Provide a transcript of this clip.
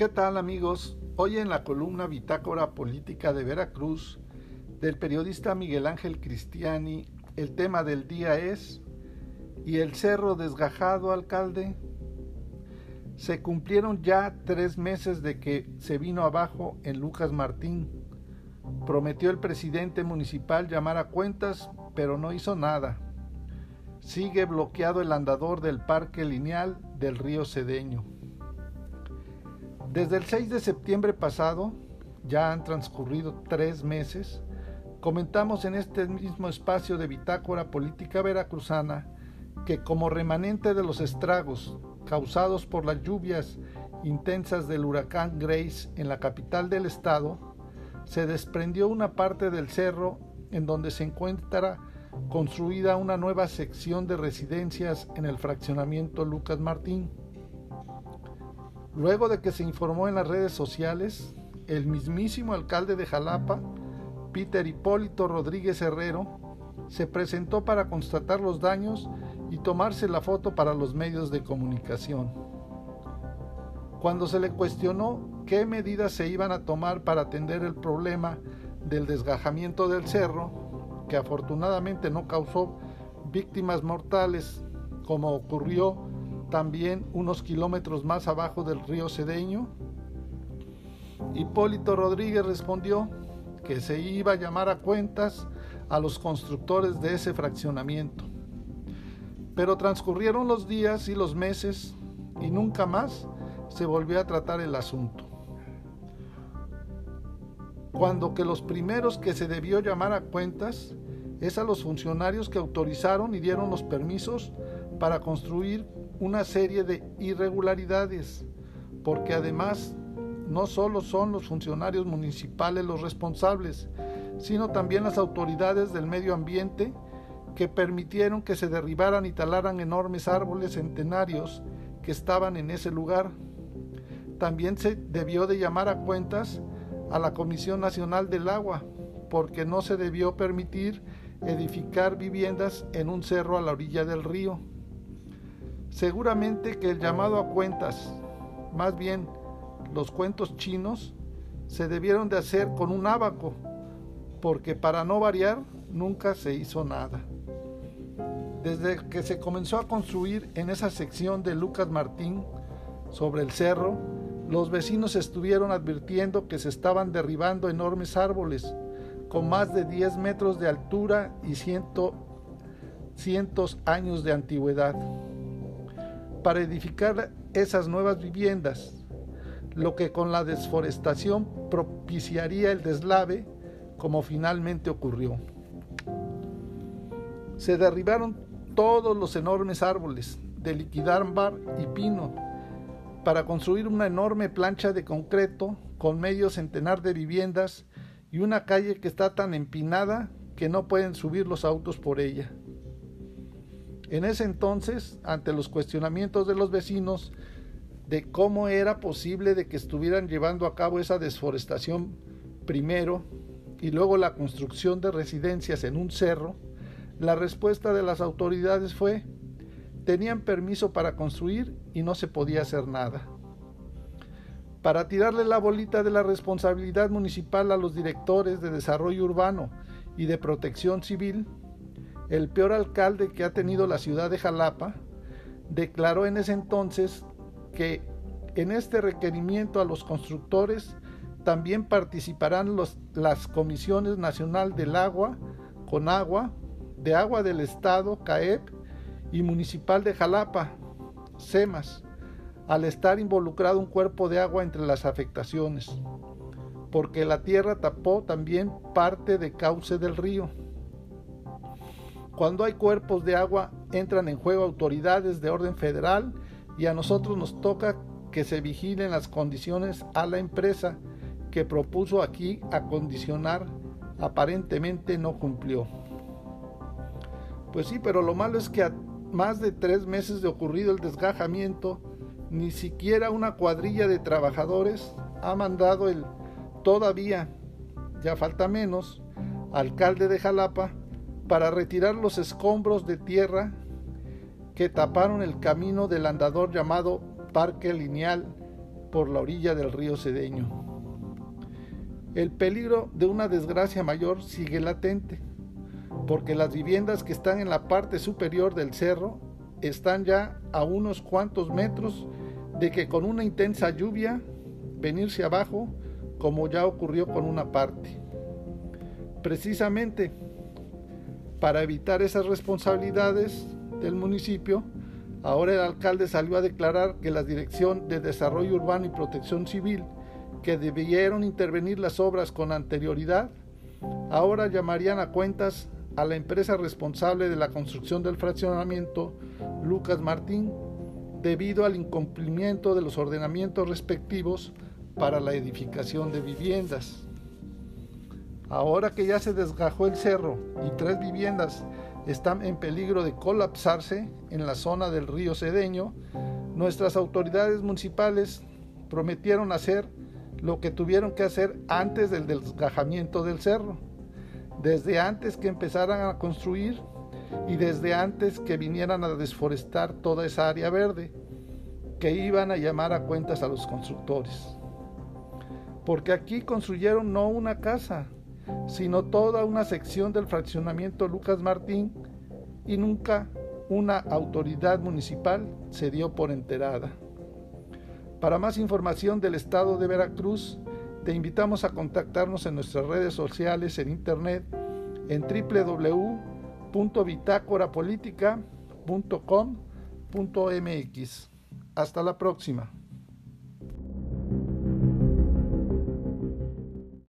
¿Qué tal amigos? Hoy en la columna Bitácora Política de Veracruz del periodista Miguel Ángel Cristiani, el tema del día es ¿Y el cerro desgajado, alcalde? Se cumplieron ya tres meses de que se vino abajo en Lucas Martín. Prometió el presidente municipal llamar a cuentas, pero no hizo nada. Sigue bloqueado el andador del parque lineal del río Cedeño. Desde el 6 de septiembre pasado, ya han transcurrido tres meses, comentamos en este mismo espacio de Bitácora Política Veracruzana que como remanente de los estragos causados por las lluvias intensas del huracán Grace en la capital del estado, se desprendió una parte del cerro en donde se encuentra construida una nueva sección de residencias en el fraccionamiento Lucas Martín. Luego de que se informó en las redes sociales, el mismísimo alcalde de Jalapa, Peter Hipólito Rodríguez Herrero, se presentó para constatar los daños y tomarse la foto para los medios de comunicación. Cuando se le cuestionó qué medidas se iban a tomar para atender el problema del desgajamiento del cerro, que afortunadamente no causó víctimas mortales como ocurrió también unos kilómetros más abajo del río Cedeño, Hipólito Rodríguez respondió que se iba a llamar a cuentas a los constructores de ese fraccionamiento. Pero transcurrieron los días y los meses y nunca más se volvió a tratar el asunto. Cuando que los primeros que se debió llamar a cuentas es a los funcionarios que autorizaron y dieron los permisos para construir una serie de irregularidades, porque además no solo son los funcionarios municipales los responsables, sino también las autoridades del medio ambiente que permitieron que se derribaran y talaran enormes árboles centenarios que estaban en ese lugar. También se debió de llamar a cuentas a la Comisión Nacional del Agua, porque no se debió permitir edificar viviendas en un cerro a la orilla del río. Seguramente que el llamado a cuentas, más bien los cuentos chinos, se debieron de hacer con un abaco, porque para no variar nunca se hizo nada. Desde que se comenzó a construir en esa sección de Lucas Martín, sobre el cerro, los vecinos estuvieron advirtiendo que se estaban derribando enormes árboles con más de 10 metros de altura y cientos años de antigüedad. Para edificar esas nuevas viviendas, lo que con la desforestación propiciaría el deslave, como finalmente ocurrió. Se derribaron todos los enormes árboles de liquidámbar y pino para construir una enorme plancha de concreto con medio centenar de viviendas y una calle que está tan empinada que no pueden subir los autos por ella. En ese entonces, ante los cuestionamientos de los vecinos de cómo era posible de que estuvieran llevando a cabo esa desforestación primero y luego la construcción de residencias en un cerro, la respuesta de las autoridades fue, tenían permiso para construir y no se podía hacer nada. Para tirarle la bolita de la responsabilidad municipal a los directores de desarrollo urbano y de protección civil, el peor alcalde que ha tenido la ciudad de Jalapa, declaró en ese entonces que en este requerimiento a los constructores también participarán las comisiones nacional del agua, con agua, de Agua del Estado, CAEP, y Municipal de Jalapa, SEMAS, al estar involucrado un cuerpo de agua entre las afectaciones, porque la tierra tapó también parte de cauce del río. Cuando hay cuerpos de agua entran en juego autoridades de orden federal y a nosotros nos toca que se vigilen las condiciones a la empresa que propuso aquí acondicionar aparentemente no cumplió. Pues sí, pero lo malo es que a más de tres meses de ocurrido el desgajamiento, ni siquiera una cuadrilla de trabajadores ha mandado el todavía, ya falta menos, alcalde de Jalapa para retirar los escombros de tierra que taparon el camino del andador llamado Parque Lineal por la orilla del río Cedeño. El peligro de una desgracia mayor sigue latente, porque las viviendas que están en la parte superior del cerro están ya a unos cuantos metros de que con una intensa lluvia venirse abajo, como ya ocurrió con una parte. Precisamente para evitar esas responsabilidades del municipio, ahora el alcalde salió a declarar que la Dirección de Desarrollo Urbano y Protección Civil, que debieron intervenir las obras con anterioridad, ahora llamarían a cuentas a la empresa responsable de la construcción del fraccionamiento, Lucas Martín, debido al incumplimiento de los ordenamientos respectivos para la edificación de viviendas. Ahora que ya se desgajó el cerro y tres viviendas están en peligro de colapsarse en la zona del río Cedeño, nuestras autoridades municipales prometieron hacer lo que tuvieron que hacer antes del desgajamiento del cerro, desde antes que empezaran a construir y desde antes que vinieran a desforestar toda esa área verde, que iban a llamar a cuentas a los constructores. Porque aquí construyeron no una casa, sino toda una sección del fraccionamiento Lucas Martín y nunca una autoridad municipal se dio por enterada. Para más información del estado de Veracruz, te invitamos a contactarnos en nuestras redes sociales en internet en www.bitácorapolítica.com.mx. Hasta la próxima.